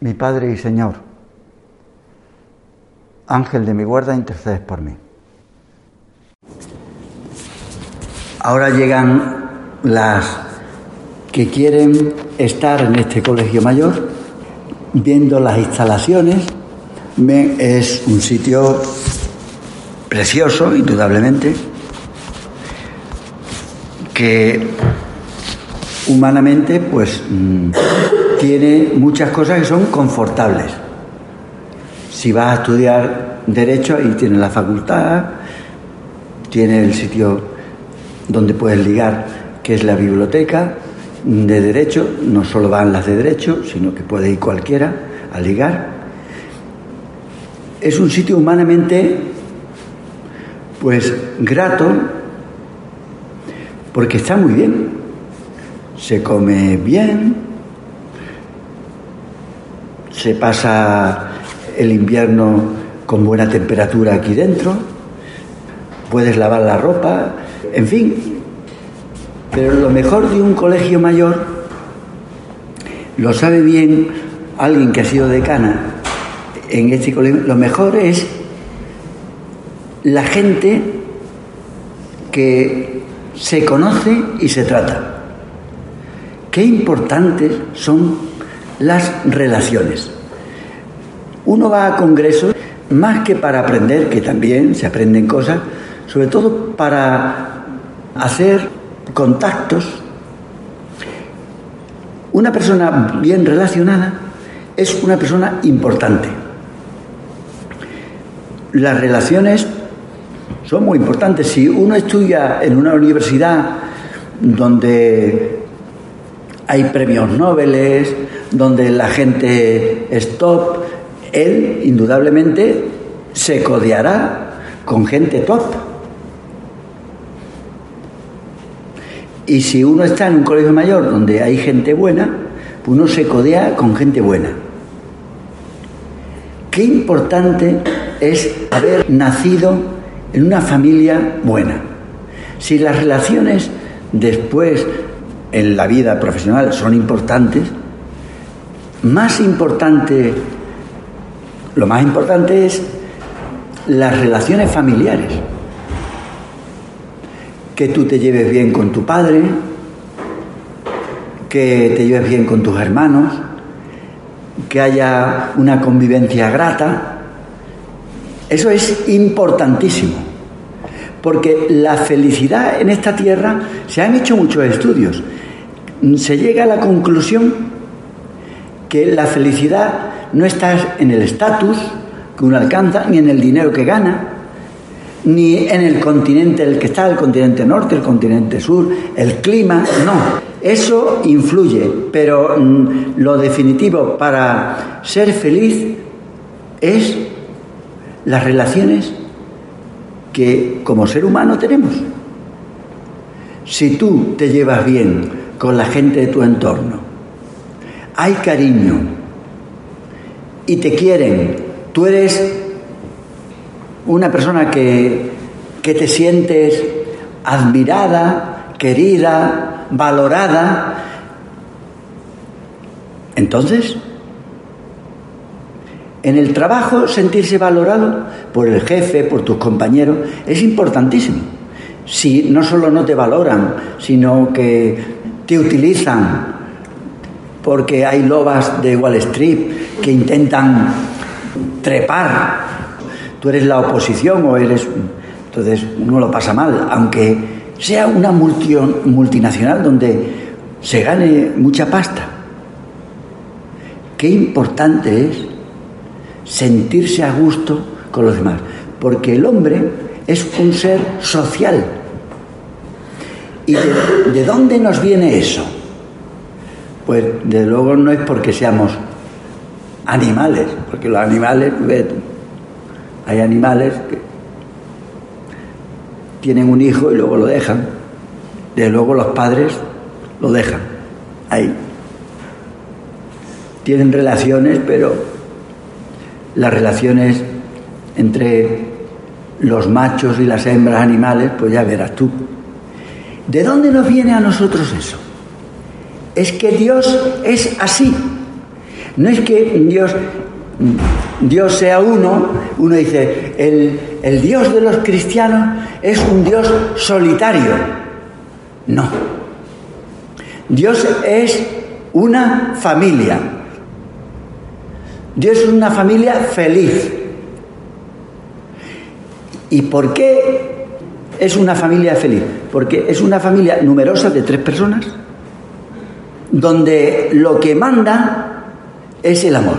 mi Padre y Señor, Ángel de mi guarda, intercedes por mí. Ahora llegan las que quieren estar en este colegio mayor, viendo las instalaciones. Es un sitio precioso, indudablemente, que humanamente pues mm, tiene muchas cosas que son confortables. Si vas a estudiar derecho, ahí tiene la facultad, tiene el sitio donde puedes ligar, que es la biblioteca de derecho, no solo van las de derecho, sino que puede ir cualquiera a ligar. Es un sitio humanamente pues grato porque está muy bien se come bien, se pasa el invierno con buena temperatura aquí dentro, puedes lavar la ropa, en fin. Pero lo mejor de un colegio mayor lo sabe bien alguien que ha sido decana en este colegio, lo mejor es la gente que se conoce y se trata. Qué importantes son las relaciones. Uno va a congresos más que para aprender, que también se aprenden cosas, sobre todo para hacer contactos. Una persona bien relacionada es una persona importante. Las relaciones son muy importantes. Si uno estudia en una universidad donde hay premios Nobel, donde la gente es top, él indudablemente se codeará con gente top. Y si uno está en un colegio mayor donde hay gente buena, uno se codea con gente buena. Qué importante es haber nacido en una familia buena. Si las relaciones después en la vida profesional son importantes, más importante, lo más importante es las relaciones familiares. Que tú te lleves bien con tu padre, que te lleves bien con tus hermanos, que haya una convivencia grata. Eso es importantísimo, porque la felicidad en esta tierra se han hecho muchos estudios se llega a la conclusión que la felicidad no está en el estatus que uno alcanza, ni en el dinero que gana, ni en el continente el que está, el continente norte, el continente sur, el clima, no. Eso influye, pero mm, lo definitivo para ser feliz es las relaciones que como ser humano tenemos. Si tú te llevas bien con la gente de tu entorno. Hay cariño y te quieren. Tú eres una persona que, que te sientes admirada, querida, valorada. Entonces, en el trabajo sentirse valorado por el jefe, por tus compañeros, es importantísimo. Si no solo no te valoran, sino que te utilizan porque hay lobas de Wall Street que intentan trepar. Tú eres la oposición o eres... Entonces uno lo pasa mal, aunque sea una multinacional donde se gane mucha pasta. Qué importante es sentirse a gusto con los demás, porque el hombre es un ser social ¿Y de, dónde nos viene eso? Pues desde luego no es porque seamos animales, porque los animales, hay animales que tienen un hijo y luego lo dejan, de luego los padres lo dejan, ahí. Tienen relaciones, pero las relaciones entre los machos y las hembras animales, pues ya verás tú. ¿De dónde nos viene a nosotros eso? Es que Dios es así. No es que Dios, Dios sea uno, uno dice, el, el Dios de los cristianos es un Dios solitario. No. Dios es una familia. Dios es una familia feliz. ¿Y por qué es una familia feliz? Porque es una familia numerosa de tres personas, donde lo que manda es el amor.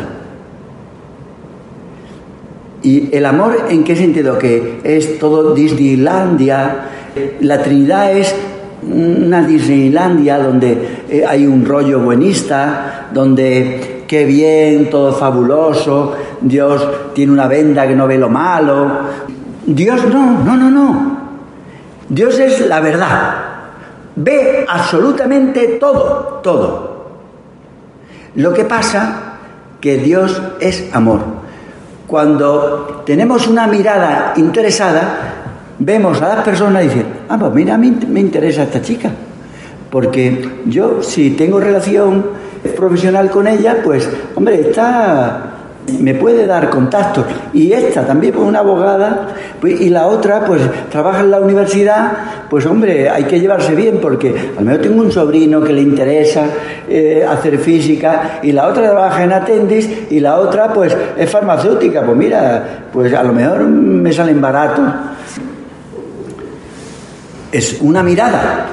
¿Y el amor en qué sentido? Que es todo Disneylandia. La Trinidad es una Disneylandia donde eh, hay un rollo buenista, donde qué bien, todo fabuloso, Dios tiene una venda que no ve lo malo, Dios no, no, no, no. Dios es la verdad. Ve absolutamente todo, todo. Lo que pasa que Dios es amor. Cuando tenemos una mirada interesada, vemos a las personas y dicen, ah, pues mira, me, me interesa esta chica. Porque yo, si tengo relación profesional con ella, pues, hombre, está me puede dar contacto. Y esta también, pues una abogada, pues, y la otra, pues trabaja en la universidad, pues hombre, hay que llevarse bien porque al menos tengo un sobrino que le interesa eh, hacer física y la otra trabaja en Atendis y la otra, pues es farmacéutica. Pues mira, pues a lo mejor me salen baratos. Es una mirada,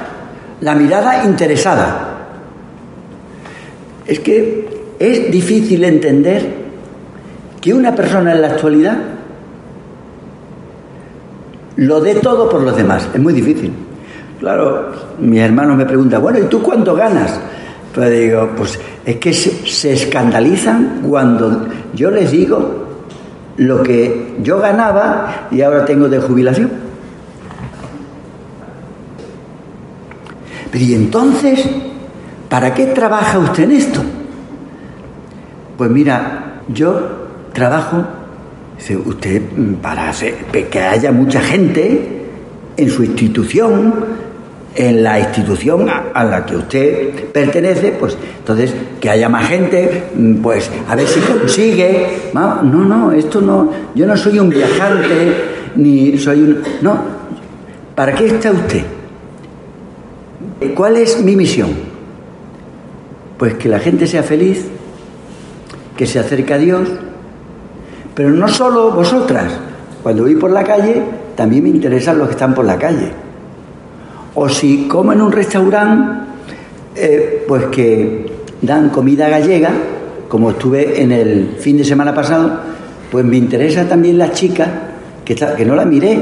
la mirada interesada. Es que es difícil entender que una persona en la actualidad lo dé todo por los demás. Es muy difícil. Claro, mi hermano me pregunta, bueno, ¿y tú cuánto ganas? Pues digo, pues es que se, escandalizan cuando yo les digo lo que yo ganaba y ahora tengo de jubilación. Pero y entonces, ¿para qué trabaja usted en esto? Pues mira, yo trabajo, usted mm, para hacer, que haya mucha gente en su institución, en la institución a, la que usted pertenece, pues entonces que haya más gente, mm, pues a ver si consigue. No, no, esto no, yo no soy un viajante, ni soy un... No, ¿para qué está usted? ¿Cuál es mi misión? Pues que la gente sea feliz, que se acerque a Dios, pero no solo vosotras. Cuando voy por la calle, también me interesan los que están por la calle. O si como en un restaurante, eh, pues que dan comida gallega, como estuve en el fin de semana pasado, pues me interesa también la chica, que, que no la miré,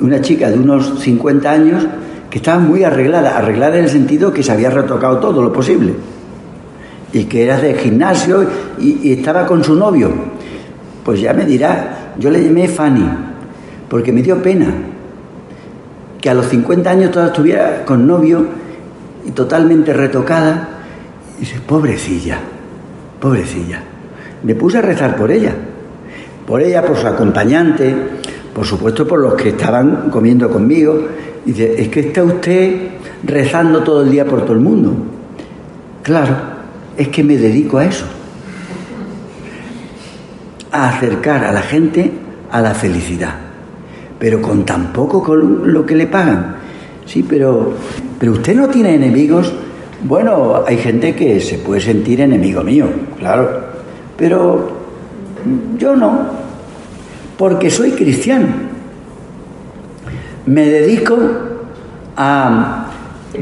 una chica de unos 50 años, que estaba muy arreglada, arreglada en el sentido que se había retocado todo lo posible, y que era de gimnasio y estaba con su novio. Pues ya me dirá, yo le llamé Fanny, porque me dio pena que a los 50 años todavía estuviera con novio y totalmente retocada. Y dice, pobrecilla, pobrecilla. Me puse a rezar por ella, por ella, por su acompañante, por supuesto por los que estaban comiendo conmigo. Y dice, es que está usted rezando todo el día por todo el mundo. Claro, es que me dedico a eso a acercar a la gente a la felicidad, pero con tan poco con lo que le pagan. Sí, pero, pero usted no tiene enemigos. Bueno, hay gente que se puede sentir enemigo mío, claro, pero yo no, porque soy cristiano. Me dedico a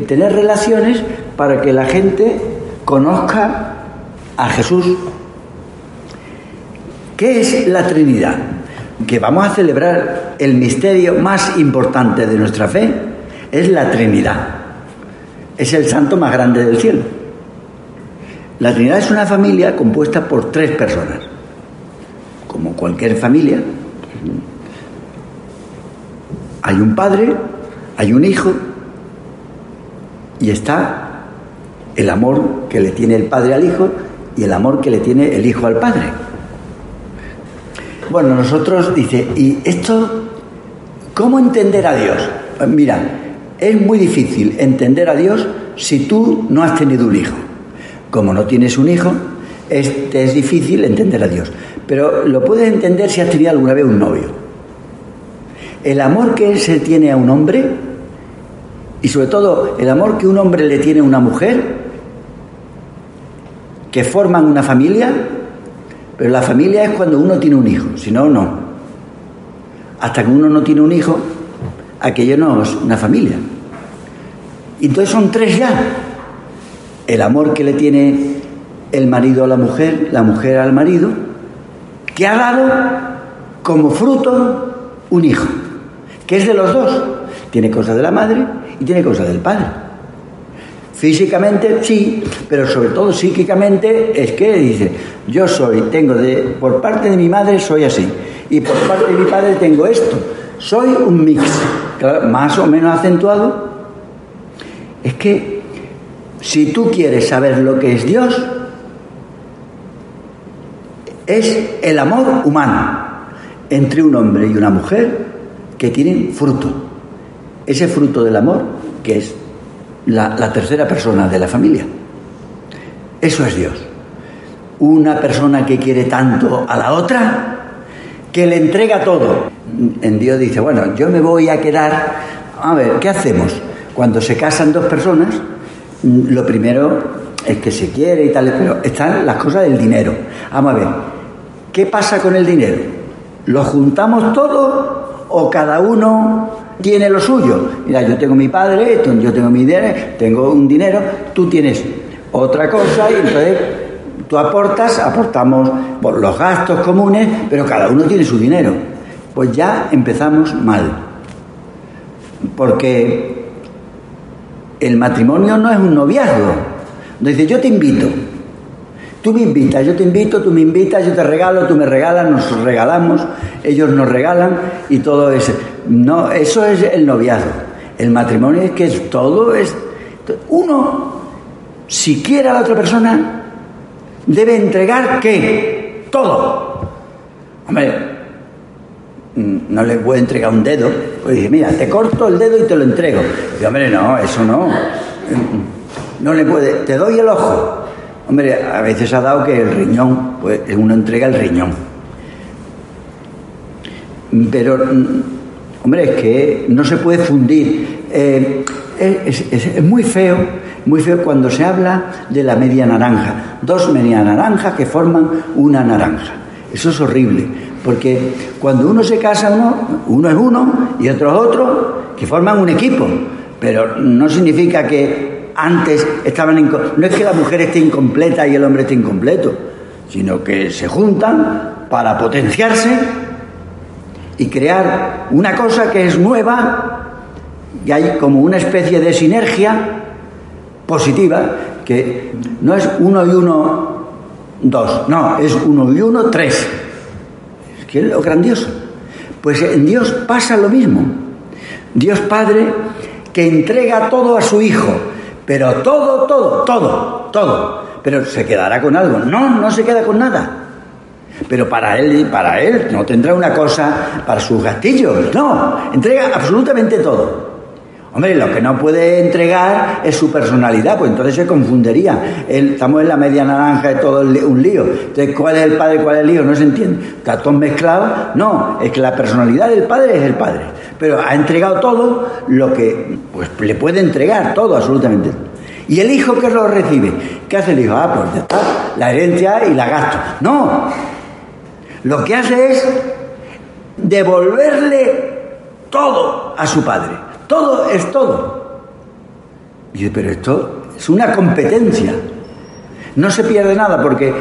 tener relaciones para que la gente conozca a Jesús ¿Qué es la Trinidad? Que vamos a celebrar el misterio más importante de nuestra fe, es la Trinidad. Es el santo más grande del cielo. La Trinidad es una familia compuesta por tres personas. Como cualquier familia, hay un padre, hay un hijo y está el amor que le tiene el padre al hijo y el amor que le tiene el hijo al padre. Bueno, nosotros dice, ¿y esto cómo entender a Dios? Mira, es muy difícil entender a Dios si tú no has tenido un hijo. Como no tienes un hijo, es, es difícil entender a Dios. Pero lo puedes entender si has tenido alguna vez un novio. El amor que se tiene a un hombre y sobre todo el amor que un hombre le tiene a una mujer, que forman una familia, pero la familia es cuando uno tiene un hijo, si no, no. Hasta que uno no tiene un hijo, aquello no es una familia. Y entonces son tres ya. El amor que le tiene el marido a la mujer, la mujer al marido, que ha dado como fruto un hijo, que es de los dos. Tiene cosas de la madre y tiene cosas del padre. Físicamente sí, pero sobre todo psíquicamente es que dice, yo soy, tengo de, por parte de mi madre soy así, y por parte de mi padre tengo esto. Soy un mix, más o menos acentuado. Es que si tú quieres saber lo que es Dios, es el amor humano entre un hombre y una mujer que tienen fruto. Ese fruto del amor que es la, tercera persona de la familia. Eso es Dios. Una persona que quiere tanto a la otra que le entrega todo. En Dios dice, bueno, yo me voy a quedar, a ver, ¿qué hacemos? Cuando se casan dos personas, lo primero es que se quiere y tal, pero están las cosas del dinero. Vamos a ver, ¿qué pasa con el dinero? ¿Lo juntamos todo o cada uno tiene lo suyo. Mira, yo tengo mi padre, yo tengo mi dinero, tengo un dinero, tú tienes otra cosa y entonces tú aportas, aportamos por los gastos comunes, pero cada uno tiene su dinero. Pues ya empezamos mal. Porque el matrimonio no es un noviazgo. Dice, yo te invito. Tú me invitas, yo te invito, tú me invitas, yo te regalo, tú me regalas, nos regalamos, ellos nos regalan y todo eso. No, eso es el noviazgo. El matrimonio es que todo es. Uno, si quiere a la otra persona, debe entregar qué? Todo. Hombre, mm, no le puede entregar un dedo. Pues dice, mira, te corto el dedo y te lo entrego. Y hombre, no, eso no. No le puede. Te doy el ojo. Hombre, a veces ha dado que el riñón, pues uno entrega el riñón. Pero Hombre, es que no se puede fundir. Eh, es, muy feo, muy feo cuando se habla de la media naranja. Dos media naranjas que forman una naranja. Eso es horrible, porque cuando uno se casa, uno, uno es uno y otro es otro, que forman un equipo. Pero no significa que antes estaban... No es que la mujer esté incompleta y el hombre esté incompleto, sino que se juntan para potenciarse y crear una cosa que es nueva y hay como una especie de sinergia positiva que no es uno y uno dos, no, es uno y uno tres. Es que es lo grandioso. Pues en Dios pasa lo mismo. Dios Padre que entrega todo a su Hijo, pero todo, todo, todo, todo. Pero se quedará con algo. No, no se queda con nada. Pero para él, para él no tendrá una cosa para sus gastillos, no, entrega absolutamente todo. Hombre, lo que no puede entregar es su personalidad, pues entonces se confundiría. estamos en la media naranja de todo un lío. Entonces, ¿cuál es el padre y cuál es el hijo? No se entiende. ¿Está todo mezclado? No, es que la personalidad del padre es el padre. Pero ha entregado todo lo que pues, le puede entregar, todo, absolutamente. ¿Y el hijo que lo recibe? ¿Qué hace el hijo? Ah, pues ya está, la herencia y la gasto. No, lo que hace es devolverle todo a su padre. Todo es todo. dice, pero esto es una competencia. No se pierde nada porque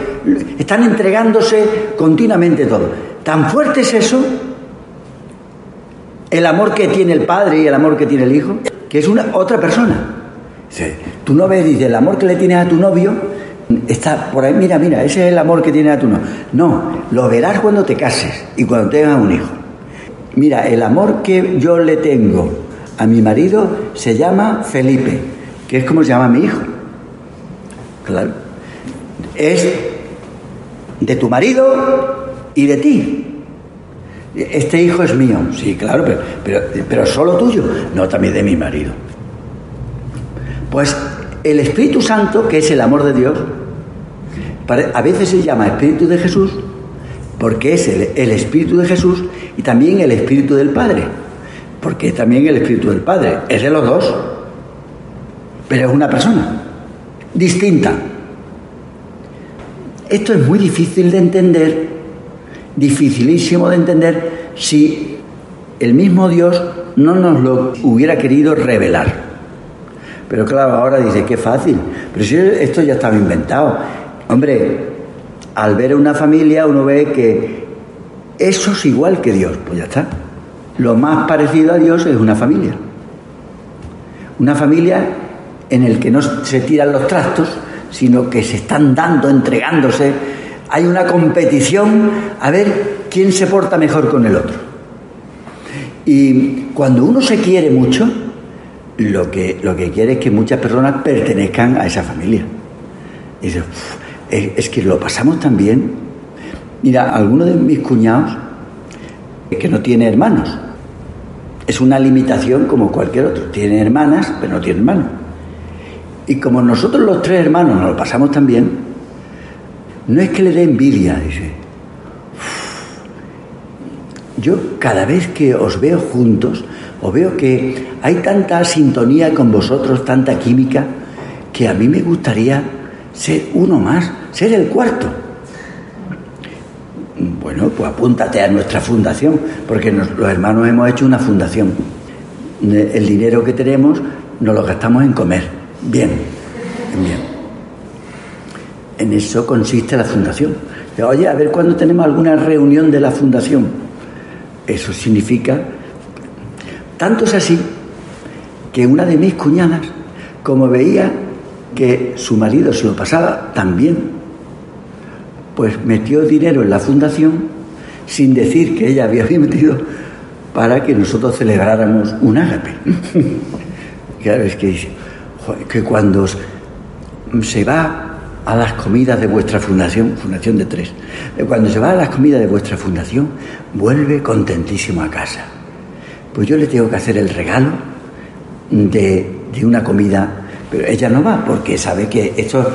están entregándose continuamente todo. Tan fuerte es eso, el amor que tiene el padre y el amor que tiene el hijo, que es una otra persona. tú no ves, dice, el amor que le tienes a tu novio, Está por ahí, mira, mira, ese es el amor que tiene a tu no. No, lo verás cuando te cases y cuando tengas un hijo. Mira, el amor que yo le tengo a mi marido se llama Felipe, que es como se llama mi hijo. Claro. Es de tu marido y de ti. Este hijo es mío, sí, claro, pero, pero, solo tuyo, no también de mi marido. Pues el Espíritu Santo, que es el amor de Dios, a veces se llama Espíritu de Jesús porque es el, Espíritu de Jesús y también el Espíritu del Padre, porque también el Espíritu del Padre es de los dos, pero es una persona distinta. Esto es muy difícil de entender, dificilísimo de entender si el mismo Dios no nos lo hubiera querido revelar. Pero claro, ahora dice, qué fácil. Pero si esto ya estaba inventado. Hombre, al ver una familia uno ve que eso es igual que Dios. Pues ya está. Lo más parecido a Dios es una familia. Una familia en el que no se tiran los trastos, sino que se están dando, entregándose. Hay una competición a ver quién se porta mejor con el otro. Y cuando uno se quiere mucho, lo que, lo que quiere es que muchas personas pertenezcan a esa familia. Y dice, es, que lo pasamos tan bien. Mira, alguno de mis cuñados, que no tiene hermanos, es una limitación como cualquier otro. Tiene hermanas, pero no tiene hermanos. Y como nosotros los tres hermanos nos lo pasamos tan bien, no es que le dé envidia, dice. Yo cada vez que os veo juntos, os veo que hay tanta sintonía con vosotros, tanta química, que a mí me gustaría ser uno más, ser el cuarto. Bueno, pues apúntate a nuestra fundación, porque los hermanos hemos hecho una fundación. El dinero que tenemos nos lo gastamos en comer. Bien, bien. En eso consiste la fundación. Oye, a ver cuándo tenemos alguna reunión de la fundación. Eso significa tanto es así que una de mis cuñadas, como veía que su marido se lo pasaba tan bien, pues metió dinero en la fundación sin decir que ella había metido para que nosotros celebráramos un ágape. claro, es que, que cuando se va a las comidas de vuestra fundación, fundación de tres, cuando se va a las comidas de vuestra fundación, vuelve contentísimo a casa pues yo le tengo que hacer el regalo de, una comida, pero ella no va porque sabe que esto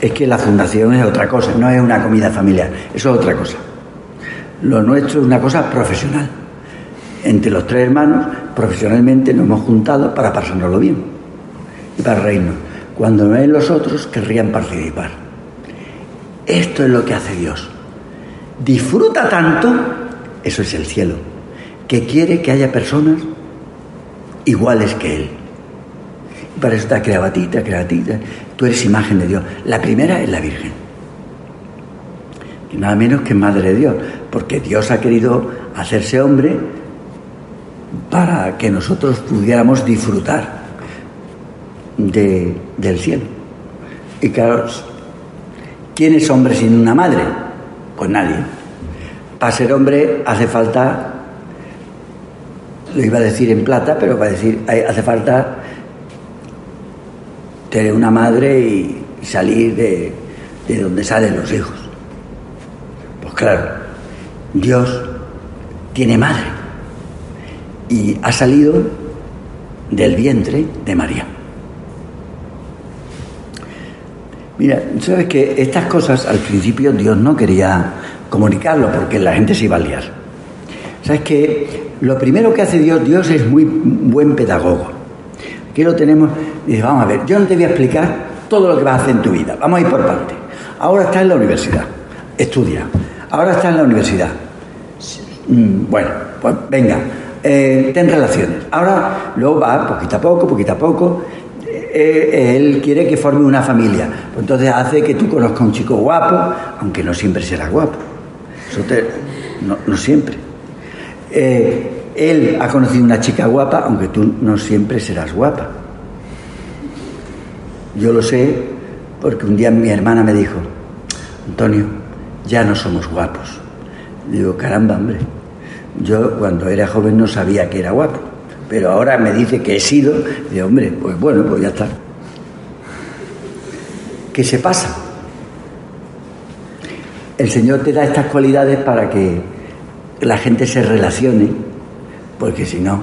es que la fundación es otra cosa, no es una comida familiar, eso es otra cosa. Lo nuestro es una cosa profesional. Entre los tres hermanos, profesionalmente nos hemos juntado para pasárnoslo bien y para reírnos. Cuando no es los otros, querrían participar. Esto es lo que hace Dios. Disfruta tanto, eso es el cielo que quiere que haya personas iguales que Él. Para eso te ha creado a ti, te ha creado a ti. Tú eres imagen de Dios. La primera es la Virgen. Y nada menos que Madre de Dios. Porque Dios ha querido hacerse hombre para que nosotros pudiéramos disfrutar de, del cielo. Y claro, ¿quién es hombre sin una madre? Pues nadie. Para ser hombre hace falta lo iba a decir en plata, pero para decir, hace falta tener una madre y, salir de, de donde salen los hijos. Pues claro, Dios tiene madre y ha salido del vientre de María. Mira, sabes que estas cosas al principio Dios no quería comunicarlo porque la gente se iba a liar. Sabes que lo primero que hace Dios, Dios es muy buen pedagogo. Aquí lo tenemos, dice, vamos a ver, yo no te voy a explicar todo lo que vas a hacer en tu vida, vamos a ir por parte. Ahora estás en la universidad, estudia. Ahora estás en la universidad. Mm, bueno, pues venga, eh, ten relaciones. Ahora, luego va poquito a poco, poquito a poco. Eh, él quiere que forme una familia. Entonces hace que tú conozcas a un chico guapo, aunque no siempre será guapo. No siempre. Eh, él ha conocido una chica guapa, aunque tú no siempre serás guapa. Yo lo sé porque un día mi hermana me dijo, Antonio, ya no somos guapos. Digo, caramba, hombre, yo cuando era joven no sabía que era guapo, pero ahora me dice que he sido, digo, hombre, pues bueno, pues ya está. ¿Qué se pasa? El Señor te da estas cualidades para que la gente se relacione, porque si no,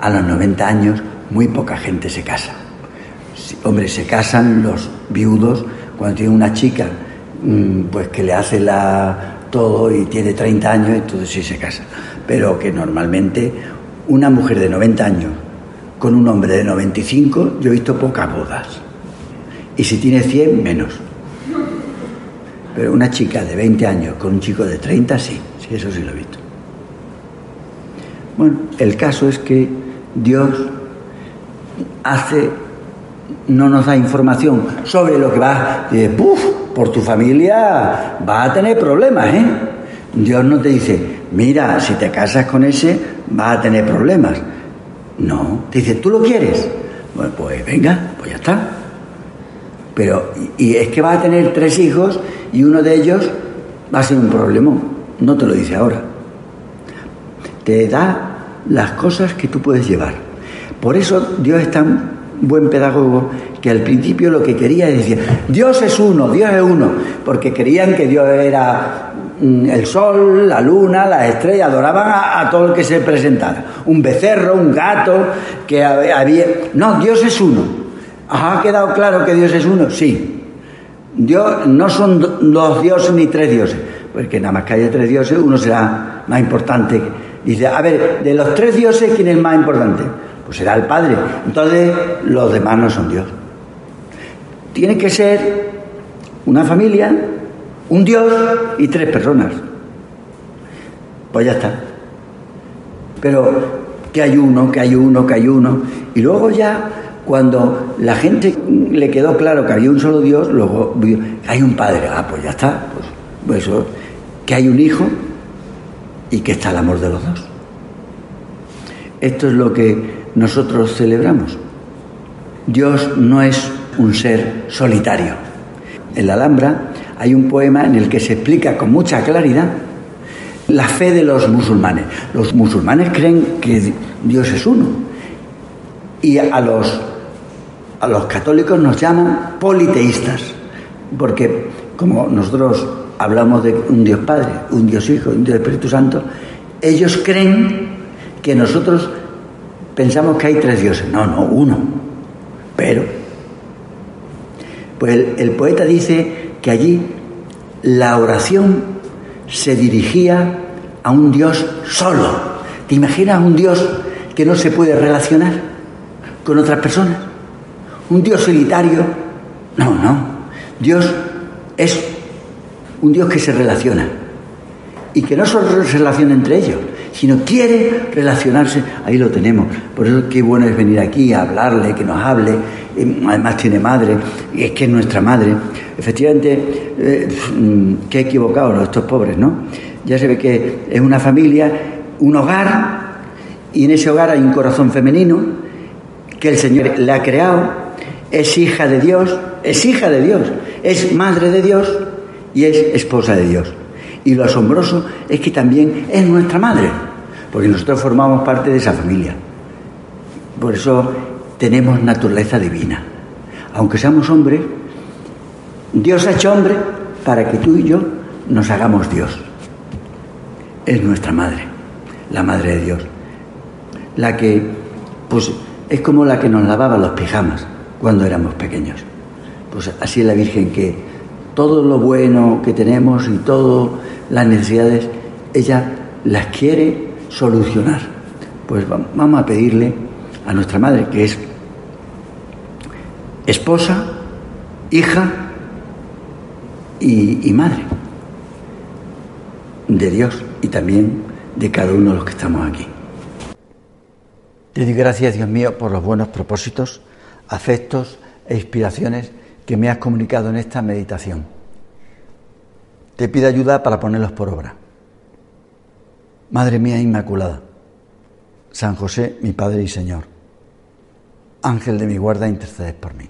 a los 90 años muy poca gente se casa. hombre, se casan los viudos cuando tiene una chica mm, pues que le hace la todo y tiene 30 años, entonces sí se casa. Pero que normalmente una mujer de 90 años con un hombre de 95, yo he visto pocas bodas. Y si tiene 100, menos. Pero una chica de 20 años con un chico de 30, sí, sí, eso sí lo he visto. Bueno, el caso es que Dios hace, no nos da información sobre lo que va, y dice, ¡puf! por tu familia va a tener problemas, ¿eh? Dios no te dice, mira, si te casas con ese, va a tener problemas. No, te dice, ¿tú lo quieres? Bueno, pues venga, pues ya está. Pero, y es que va a tener tres hijos y uno de ellos va a ser un problema. No te lo dice ahora. Te da las cosas que tú puedes llevar. Por eso Dios es tan buen pedagogo que al principio lo que quería es decir, Dios es uno, Dios es uno, porque creían que Dios era el sol, la luna, las estrellas, adoraban a, todo el que se presentara, un becerro, un gato, que había... No, Dios es uno. ¿Ha quedado claro que Dios es uno? Sí. Dios no son dos dioses ni tres dioses, porque nada más que haya tres dioses, uno será más importante. Dice, a ver, de los tres dioses, ¿quién es más importante? Pues será el Padre. Entonces, los demás no son Dios. Tiene que ser una familia, un Dios y tres personas. Pues ya está. Pero que hay uno, que hay uno, que hay uno. Y luego ya, cuando la gente le quedó claro que había un solo Dios, luego hay un Padre. Ah, pues ya está. Pues, pues eso, que hay un Hijo y que está el amor de los dos. Esto es lo que nosotros celebramos. Dios no es un ser solitario. En la Alhambra hay un poema en el que se explica con mucha claridad la fe de los musulmanes. Los musulmanes creen que Dios es uno. Y a los, a los católicos nos llaman politeístas, porque como nosotros hablamos de un Dios Padre, un Dios Hijo, un Dios Espíritu Santo, ellos creen que nosotros pensamos que hay tres dioses. No, no, uno. Pero, pues el, poeta dice que allí la oración se dirigía a un Dios solo. ¿Te imaginas un Dios que no se puede relacionar con otras personas? ¿Un Dios solitario? No, no. Dios es un Dios que se relaciona y que no solo se relaciona entre ellos, sino quiere relacionarse, ahí lo tenemos. Por eso qué bueno es venir aquí a hablarle, que nos hable. Además tiene madre, y es que es nuestra madre. Efectivamente, eh, qué equivocados estos pobres, ¿no? Ya se ve que es una familia, un hogar, y en ese hogar hay un corazón femenino que el Señor le ha creado, es hija de Dios, es hija de Dios, es madre de Dios y es esposa de Dios. Y lo asombroso es que también es nuestra madre, porque nosotros formamos parte de esa familia. Por eso tenemos naturaleza divina. Aunque seamos hombres, Dios ha hecho hombre para que tú y yo nos hagamos Dios. Es nuestra madre, la madre de Dios. La que, pues, es como la que nos lavaba los pijamas cuando éramos pequeños. Pues así es la Virgen que todo lo bueno que tenemos y todas las necesidades, ella las quiere solucionar. Pues vamos a pedirle a nuestra madre, que es esposa, hija y, madre de Dios y también de cada uno de los que estamos aquí. Te doy gracias, Dios mío, por los buenos propósitos, afectos e inspiraciones que me has comunicado en esta meditación. Te pido ayuda para ponerlos por obra. Madre mía Inmaculada, San José, mi Padre y Señor, Ángel de mi guarda, intercedes por mí.